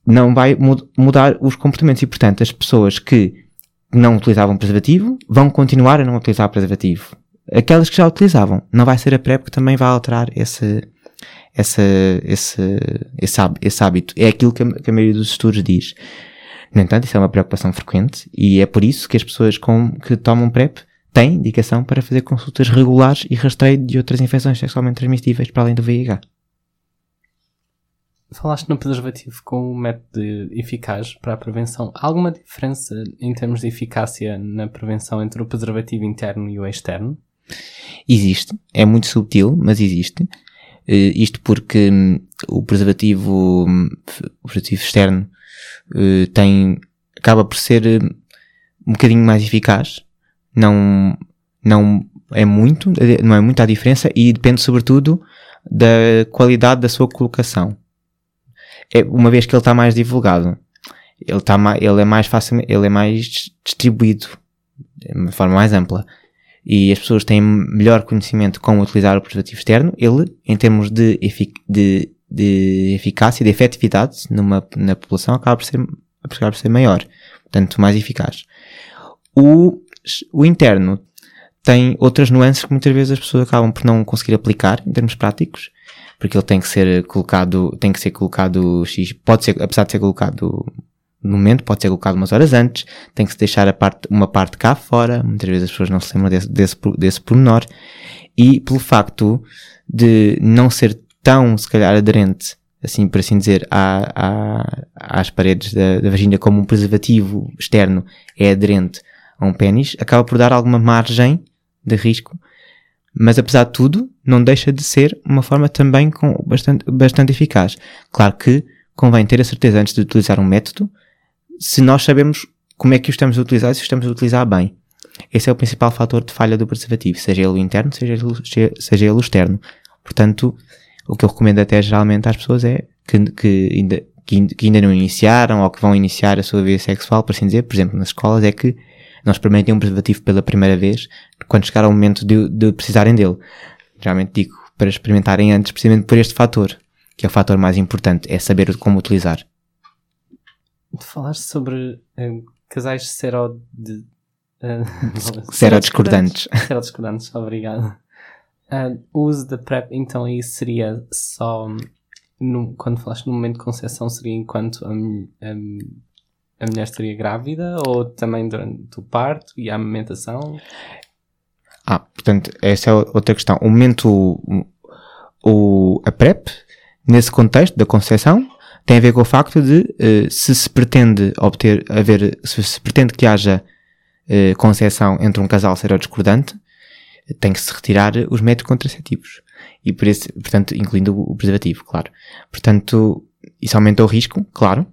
Não vai mudar os comportamentos. E, portanto, as pessoas que não utilizavam preservativo vão continuar a não utilizar preservativo. Aquelas que já utilizavam, não vai ser a PrEP que também vai alterar esse, esse, esse, esse, esse hábito. É aquilo que a, que a maioria dos estudos diz. No entanto, isso é uma preocupação frequente e é por isso que as pessoas com, que tomam PrEP têm indicação para fazer consultas regulares e rastreio de outras infecções sexualmente transmissíveis para além do VIH. Falaste no preservativo como um método eficaz para a prevenção. Há alguma diferença em termos de eficácia na prevenção entre o preservativo interno e o externo? Existe, é muito subtil, mas existe. Eh, isto porque hum, o preservativo, hum, o preservativo externo eh, tem, acaba por ser hum, um bocadinho mais eficaz. Não, não é muito, não é muita a diferença e depende sobretudo da qualidade da sua colocação. É, uma vez que ele está mais divulgado, ele, ma- ele é mais fácil, ele é mais distribuído de uma forma mais ampla e as pessoas têm melhor conhecimento como utilizar o preservativo externo, ele, em termos de, efic de, de eficácia, de efetividade numa, na população, acaba por, ser, acaba por ser maior. Portanto, mais eficaz. O, o interno tem outras nuances que muitas vezes as pessoas acabam por não conseguir aplicar em termos práticos, porque ele tem que ser colocado, tem que ser colocado X, pode ser, apesar de ser colocado no momento, pode ser colocado umas horas antes, tem que se deixar a parte, uma parte cá fora, muitas vezes as pessoas não se lembram desse, desse, desse pormenor, e pelo facto de não ser tão, se calhar, aderente, assim por assim dizer, à, à, às paredes da, da vagina como um preservativo externo é aderente a um pênis, acaba por dar alguma margem de risco, mas apesar de tudo, não deixa de ser uma forma também com bastante, bastante eficaz. Claro que convém ter a certeza antes de utilizar um método, se nós sabemos como é que o estamos a utilizar e se o estamos a utilizar bem. Esse é o principal fator de falha do preservativo, seja ele o interno, seja ele, seja ele o externo. Portanto, o que eu recomendo até geralmente às pessoas é que, que, ainda, que ainda- não iniciaram ou que vão iniciar a sua vida sexual, por assim dizer, por exemplo, nas escolas, é que não experimentem um preservativo pela primeira vez quando chegar ao momento de, de precisarem dele. Geralmente digo para experimentarem antes, precisamente por este fator, que é o fator mais importante, é saber como utilizar. Falaste sobre eh, casais sero de, eh, Serodiscordantes. Serodiscordantes, obrigado. Ah, o uso da PrEP, então, aí seria só no- quando falaste no momento de concepção, seria enquanto a, a a mulher estaria grávida ou também durante o parto e a amamentação? Ah, portanto, essa é outra questão. O momento, o, a PrEP, nesse contexto da concepção, tem a ver com o facto de eh, se se pretende obter, haver, se se pretende que haja eh, concepção entre um casal serodiscordante, tem que se retirar os métodos contraceptivos. E por esse, portanto, incluindo o preservativo, claro. Portanto, isso aumenta o risco, claro,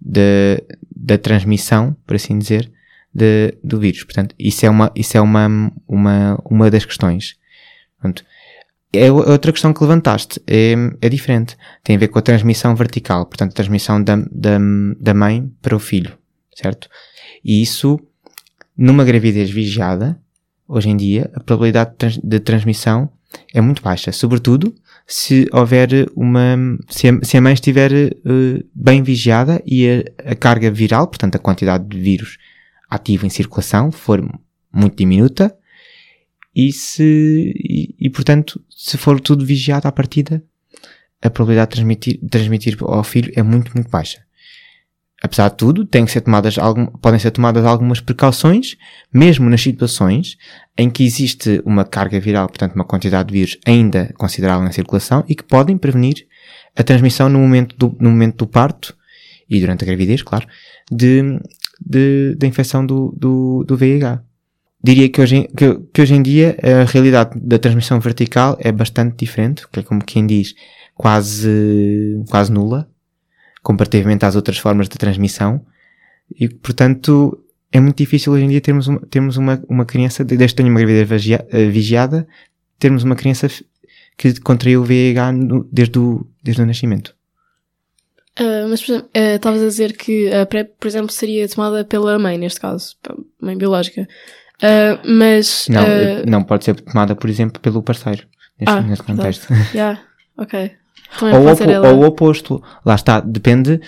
de, da transmissão, por assim dizer, de, do vírus. Portanto, isso é uma, isso é uma, uma, uma das questões. Portanto, é o- outra questão que levantaste. É, é diferente. Tem a ver com a transmissão vertical. Portanto, a transmissão da, da, da mãe para o filho. Certo? E isso, numa gravidez vigiada, hoje em dia, a probabilidade de, trans- de transmissão é muito baixa. Sobretudo, se houver uma, se a, se a mãe estiver eh, bem vigiada e a, a carga viral, portanto, a quantidade de vírus ativo em circulação for muito diminuta e se e, e, portanto se for tudo vigiado à partida a probabilidade de transmitir, transmitir ao filho é muito muito baixa apesar de tudo tem que ser tomadas algum, podem ser tomadas algumas precauções mesmo nas situações em que existe uma carga viral portanto uma quantidade de vírus ainda considerável na circulação e que podem prevenir a transmissão no momento do, no momento do parto e durante a gravidez claro de de, da infecção do, do, do VIH. Diria que hoje, que, que hoje em dia a realidade da transmissão vertical é bastante diferente, que é como quem diz, quase, quase nula, comparativamente às outras formas de transmissão. E, portanto, é muito difícil hoje em dia termos uma, termos uma, uma criança, desde que tenha uma gravidez vigia- eh, vigiada, termos uma criança que contraiu o VIH no- desde, o, desde o nascimento. Ah, mas, por exemplo, ah, estavas a dizer que a PrEP, por exemplo, seria tomada pela mãe, neste caso, mãe biológica. Ah, mas. Não, ah, eh, não pode ser tomada, por exemplo, pelo parceiro, neste, ah, neste verdade. contexto. Yeah, ok. Ou, ser opo- ela. ou o oposto. Lá está, depende.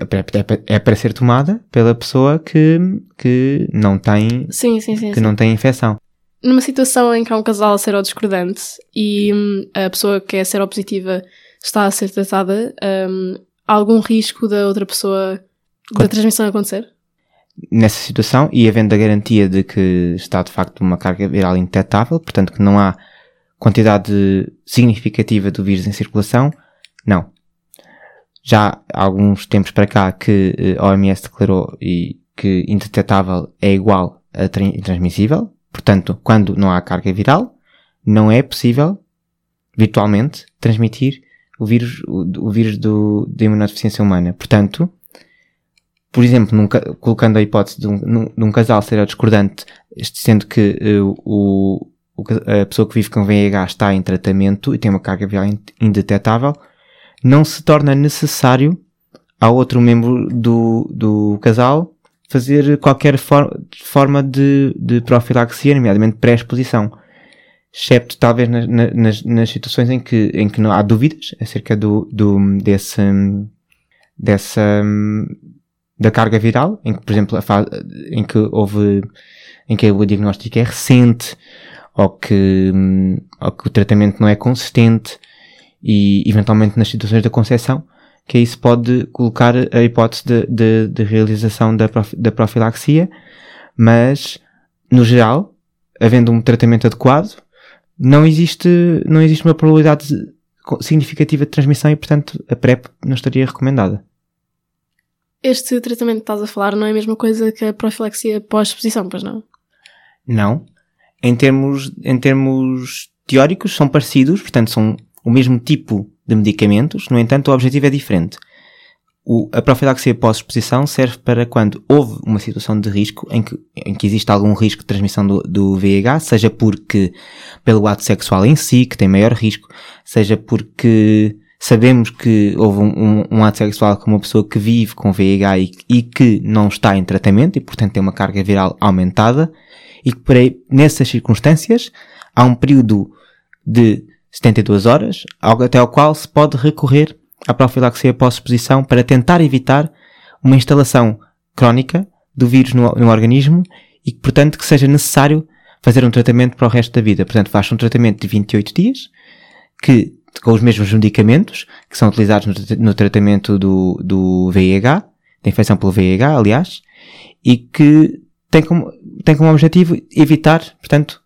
é para- É para ser tomada pela pessoa que, que, não, tem, Sim, sim, sim. que não tem infecção. Numa situação em que há um casal serodiscordante e hum, a pessoa que é seropositiva está a ser tratada, hum, há algum risco da outra pessoa da transmissão acontecer? Nessa situação, e havendo a garantia de que está de facto uma carga viral indetetável, portanto que não há quantidade significativa do vírus em circulação, não. Já há alguns tempos para cá que eh, a OMS declarou e que indetetável é igual a tran- intransmissível, portanto, quando não há carga viral, não é possível virtualmente transmitir o vírus, o, o vírus do, da imunodeficiência humana. Portanto, por exemplo, num ca- colocando a hipótese de um, num- de um casal serodiscordante, sendo que eh, o, a pessoa que vive com VIH está em tratamento e tem uma carga viral in- indetetável, não se torna necessário ao outro membro do, do casal fazer qualquer for- forma de, de profilaxia, nomeadamente pré-exposição. Excepto talvez nas, na- nas, nas situações em que, em que não há dúvidas acerca do, do, desse, dessa, da carga viral, em que, por exemplo, em que houve, em que o diagnóstico é recente, ou que, ou que o tratamento não é consistente, e eventualmente nas situações da concepção, que aí se pode colocar a hipótese de, de, de realização da, prof- da profilaxia, mas, no geral, havendo um tratamento adequado, não existe, não existe uma probabilidade significativa de transmissão e, portanto, a PrEP não estaria recomendada. Este tratamento que estás a falar não é a mesma coisa que a profilaxia pós-exposição, pois não? Não. Em termos, em termos teóricos, são parecidos, portanto, são o mesmo tipo de medicamentos, no entanto, o objetivo é diferente. O, a profilaxia pós-exposição serve para quando houve uma situação de risco em que, em que existe algum risco de transmissão do, do VIH, seja porque pelo ato sexual em si, que tem maior risco, seja porque sabemos que houve um, um- um ato sexual com uma pessoa que vive com VIH e, e que não está em tratamento e, portanto, tem uma carga viral aumentada, e que por aí, nessas circunstâncias há um período de 72 horas até ao qual se pode recorrer à profilaxia pós-exposição para tentar evitar uma instalação crónica do vírus no, no organismo e que, portanto, que seja necessário fazer um tratamento para o resto da vida. Portanto, faz um tratamento de 28 dias que, com os mesmos medicamentos que são utilizados no, no tratamento do, do VIH, da infecção pelo VIH, aliás, e que tem como, tem como objetivo evitar, portanto,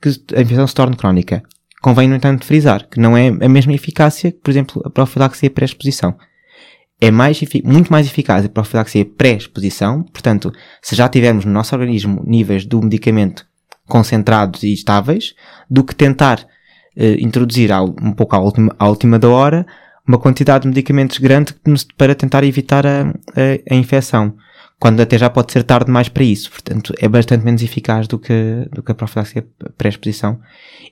que a infecção se torne crónica. Convém, no entanto, frisar que não é a mesma eficácia que, por exemplo, a profilaxia pré-exposição. É mais, muito mais eficaz a profilaxia pré-exposição, portanto, se já tivermos no nosso organismo níveis do medicamento concentrados e estáveis, do que tentar eh, introduzir ao- um pouco à última, à última da hora uma quantidade de medicamentos grande para tentar evitar a, a, a infecção quando até já pode ser tarde demais para isso. Portanto, é bastante menos eficaz do que, do que a profilaxia pré-exposição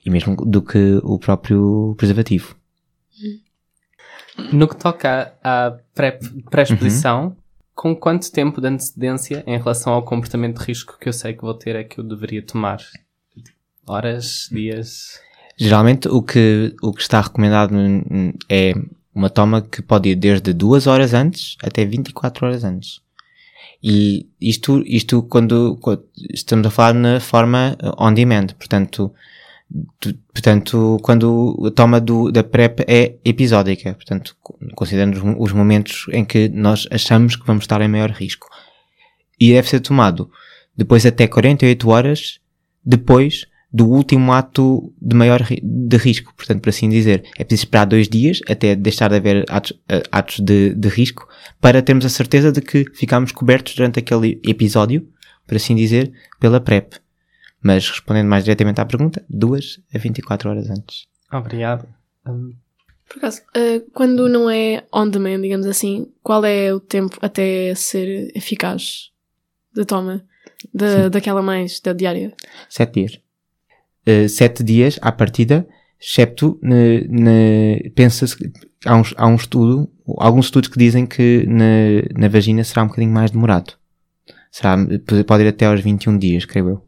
e mesmo do que o próprio preservativo. No que toca à pré- pré-exposição, com quanto tempo de antecedência em relação ao comportamento de risco que eu sei que vou ter é que eu deveria tomar? Horas, dias? Geralmente, o que, o que está recomendado é uma toma que pode ir desde 2 horas antes até 24 horas antes. E isto, isto quando, quando estamos a falar na forma uh, on demand, portanto, portanto, quando a toma do, da PrEP é episódica, portanto, co- considerando os, os momentos em que nós achamos que vamos estar em maior risco. E deve ser tomado depois até 48 horas depois do último ato de maior ri- de risco, portanto, por assim dizer. É preciso esperar dois dias até deixar de haver atos, eh, atos de, de risco para termos a certeza de que ficamos cobertos durante aquele episódio, por assim dizer, pela PrEP. Mas respondendo mais diretamente à pergunta, duas a 24 horas antes. Obrigado. Hum, Por acaso, eh, quando não é on demand, digamos assim, qual é o tempo até ser eficaz de toma da, daquela mais da diária? Sete dias. Eh, sete dias à partida, excepto, ne, ne- pensa-se, há, uns, há um estudo, alguns estudos que dizem que na, na vagina será um bocadinho mais demorado. Será, pode ir até aos 21 dias, creio eu.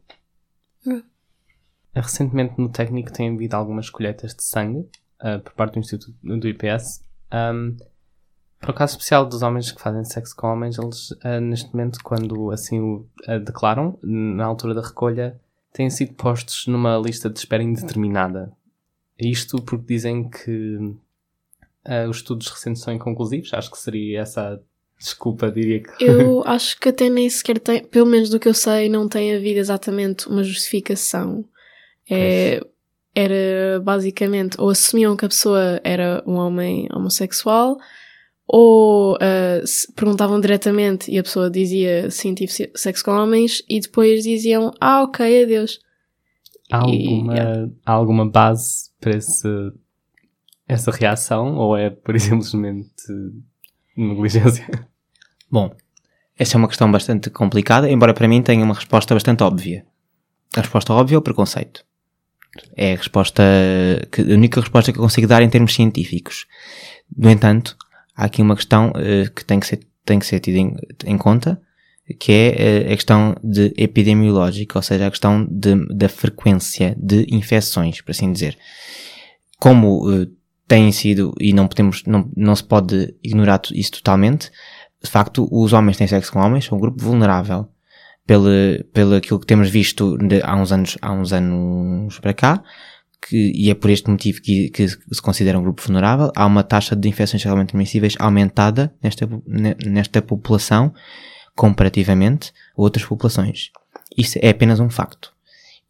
Recentemente no técnico tem havido algumas colheitas de sangue uh, por parte do Instituto do IPS. Um, para o caso especial dos homens que fazem sexo com homens, eles uh, neste momento, quando assim o uh, declaram, na altura da recolha, têm sido postos numa lista de espera indeterminada. Isto porque dizem que uh, os estudos recentes são inconclusivos. Acho que seria essa a desculpa, diria que. Eu acho que até nem sequer tem, pelo menos do que eu sei, não tem havido exatamente uma justificação. É, era basicamente, ou assumiam que a pessoa era um homem homossexual, ou uh, perguntavam diretamente e a pessoa dizia sim, tive sexo com homens, e depois diziam, ah, ok, adeus. Há alguma, e, yeah. há alguma base para esse, essa reação, ou é, por exemplo, simplesmente negligência? Bom, essa é uma questão bastante complicada, embora para mim tenha uma resposta bastante óbvia. A resposta óbvia é o preconceito. É a resposta, que, a única resposta que eu consigo dar em termos científicos. No entanto, há aqui uma questão uh, que tem que ser, tem que ser tida em, em conta, que é uh, a questão de epidemiológica, ou seja, a questão de, da frequência de infecções, por assim dizer. Como uh, tem sido, e não podemos, não, não se pode ignorar isso totalmente, de facto, os homens têm sexo com homens, são um grupo vulnerável pelo, pelo aquilo que temos visto de, há uns anos, há uns anos para cá, que, e é por este motivo que, que, se considera um grupo vulnerável, há uma taxa de infecções sexualmente transmissíveis aumentada nesta, nesta população comparativamente a outras populações. Isso é apenas um facto.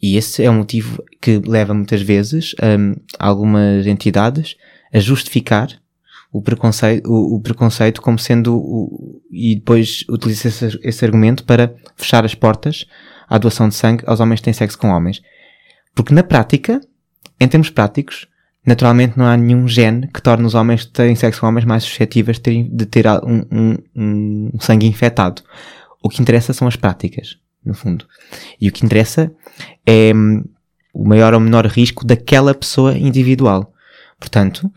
E esse é um motivo que leva muitas vezes um, algumas entidades a justificar o preconceito, o, o preconceito como sendo o, e depois utiliza esse, esse, argumento para fechar as portas à doação de sangue aos homens que têm sexo com homens. Porque na prática, em termos práticos, naturalmente não há nenhum gene que torne os homens que têm sexo com homens mais suscetíveis de ter, de ter um, um, um sangue infectado. O que interessa são as práticas, no fundo. E o que interessa é hum, o maior ou menor risco daquela pessoa individual. Portanto,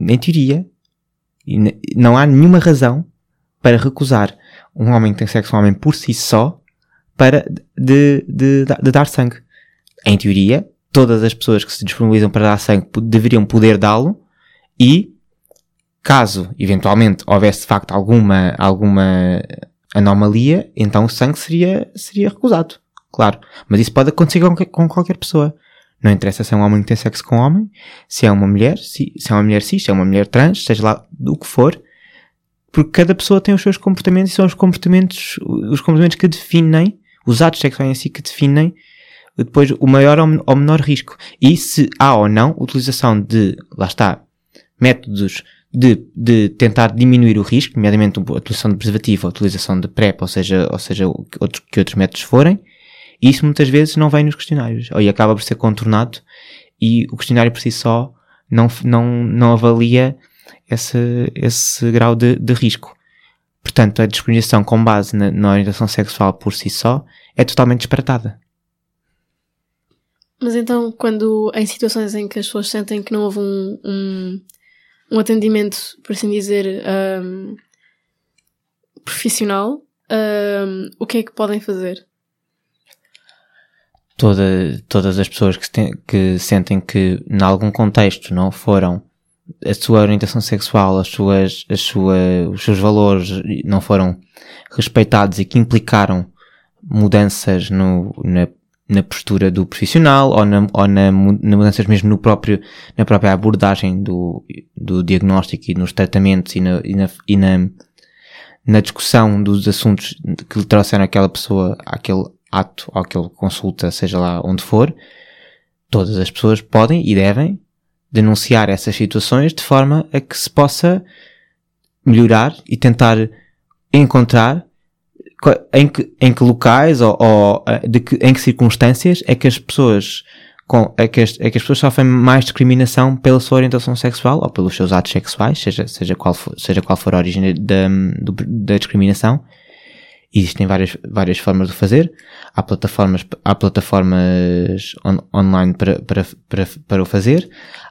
em teoria, não há nenhuma razão para recusar um homem que tem sexo com um homem por si só para de, de, de, de dar sangue. Em teoria, todas as pessoas que se disponibilizam para dar sangue deveriam poder dá-lo e caso eventualmente houvesse de facto alguma, alguma anomalia, então o sangue seria, seria recusado. Claro. Mas isso pode acontecer com, com qualquer pessoa. Não interessa se é um homem que tem sexo com um homem, se é uma mulher, se, se é uma mulher cis, se é uma mulher trans, seja lá o que for, porque cada pessoa tem os seus comportamentos e são os comportamentos, os comportamentos que definem, os atos sexuais em si que definem depois o maior ou menor risco. E se há ou não utilização de, lá está, métodos de, de tentar diminuir o risco, nomeadamente a utilização de preservativo, a utilização de PrEP, ou seja, ou seja, outros, que outros métodos forem, isso muitas vezes não vem nos questionários, ou acaba por ser contornado e o questionário por si só não, não, não avalia esse, esse grau de, de risco. Portanto, a discriminação com base na, na orientação sexual por si só é totalmente disparatada. Mas então, quando em situações em que as pessoas sentem que não houve um, um, um atendimento, por assim dizer, um, profissional, um, o que é que podem fazer? Toda, todas as pessoas que, tem, que sentem que, em algum contexto, não foram a sua orientação sexual, as suas, as sua, os seus valores não foram respeitados e que implicaram mudanças no, na na postura do profissional ou na, ou na, na mudanças mesmo no próprio, na própria abordagem do, do diagnóstico e nos tratamentos e na, e na, e na, na discussão dos assuntos que lhe trouxeram aquela pessoa àquele ato, ou àquela consulta, seja lá onde for, todas as pessoas podem e devem denunciar essas situações de forma a que se possa melhorar e tentar encontrar em que, em que locais ou, ou eh, de que, em que circunstâncias é que as pessoas com, é, que as, é que as pessoas sofrem mais discriminação pela sua orientação sexual ou pelos seus atos sexuais, seja, seja, qual, for, seja qual for a origem da, da discriminação. Existem várias, várias formas de fazer. Há plataformas, há plataformas on, online para, para, para, para o fazer.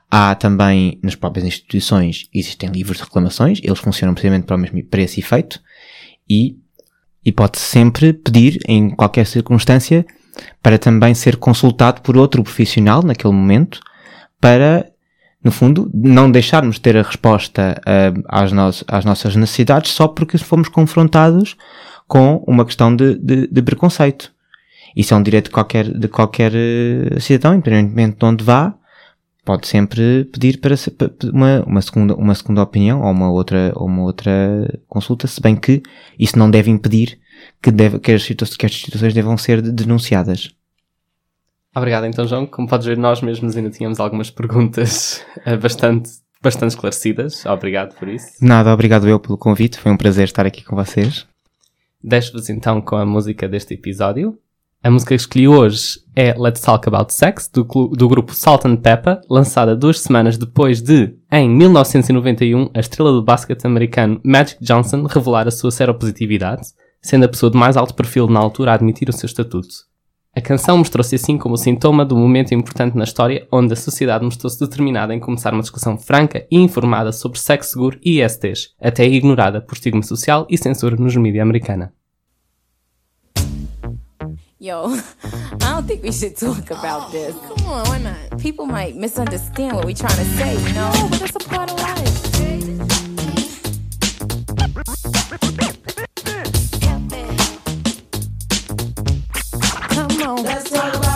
Há também, nas próprias instituições, existem livros de reclamações. Eles funcionam precisamente para, o mesmo, para esse efeito. E e pode sempre pedir, em qualquer circunstância, para também ser consultado por outro profissional naquele momento, para no fundo, não deixarmos de ter a resposta uh, às, no às nossas necessidades só porque fomos confrontados com uma questão de, de, de preconceito. Isso é um direito de qualquer, de qualquer uh, cidadão, independentemente de onde vá, pode sempre pedir para uma, uma, segunda, uma segunda opinião ou uma outra, ou uma outra consulta, se bem que isso não deve impedir que, deve, que, as, que estas situações devam ser denunciadas. Obrigado, então, João. Como podes ver, nós mesmos ainda tínhamos algumas perguntas eh, bastante, bastante esclarecidas. Obrigado por isso. Nada, obrigado eu pelo convite. Foi um prazer estar aqui com vocês. Deixo-vos então com a música deste episódio. A música que escolhi hoje é Let's Talk About Sex, do, do grupo Salt and Pepper, lançada duas semanas depois de, em 1991, a estrela do basquete americano Magic Johnson revelar a sua seropositividade, sendo a pessoa de mais alto perfil na altura a admitir o seu estatuto. A canção mostrou-se assim como sintoma de um momento importante na história onde a sociedade mostrou-se determinada em começar uma discussão franca e informada sobre sexo seguro e ISTs, até ignorada por estigma social e censura nos mídia americana. Yo, I don't think we should talk about oh, this. Come on, why not? People might misunderstand what we're trying to say, you know? No, but that's a part of life. Come on. Let's talk about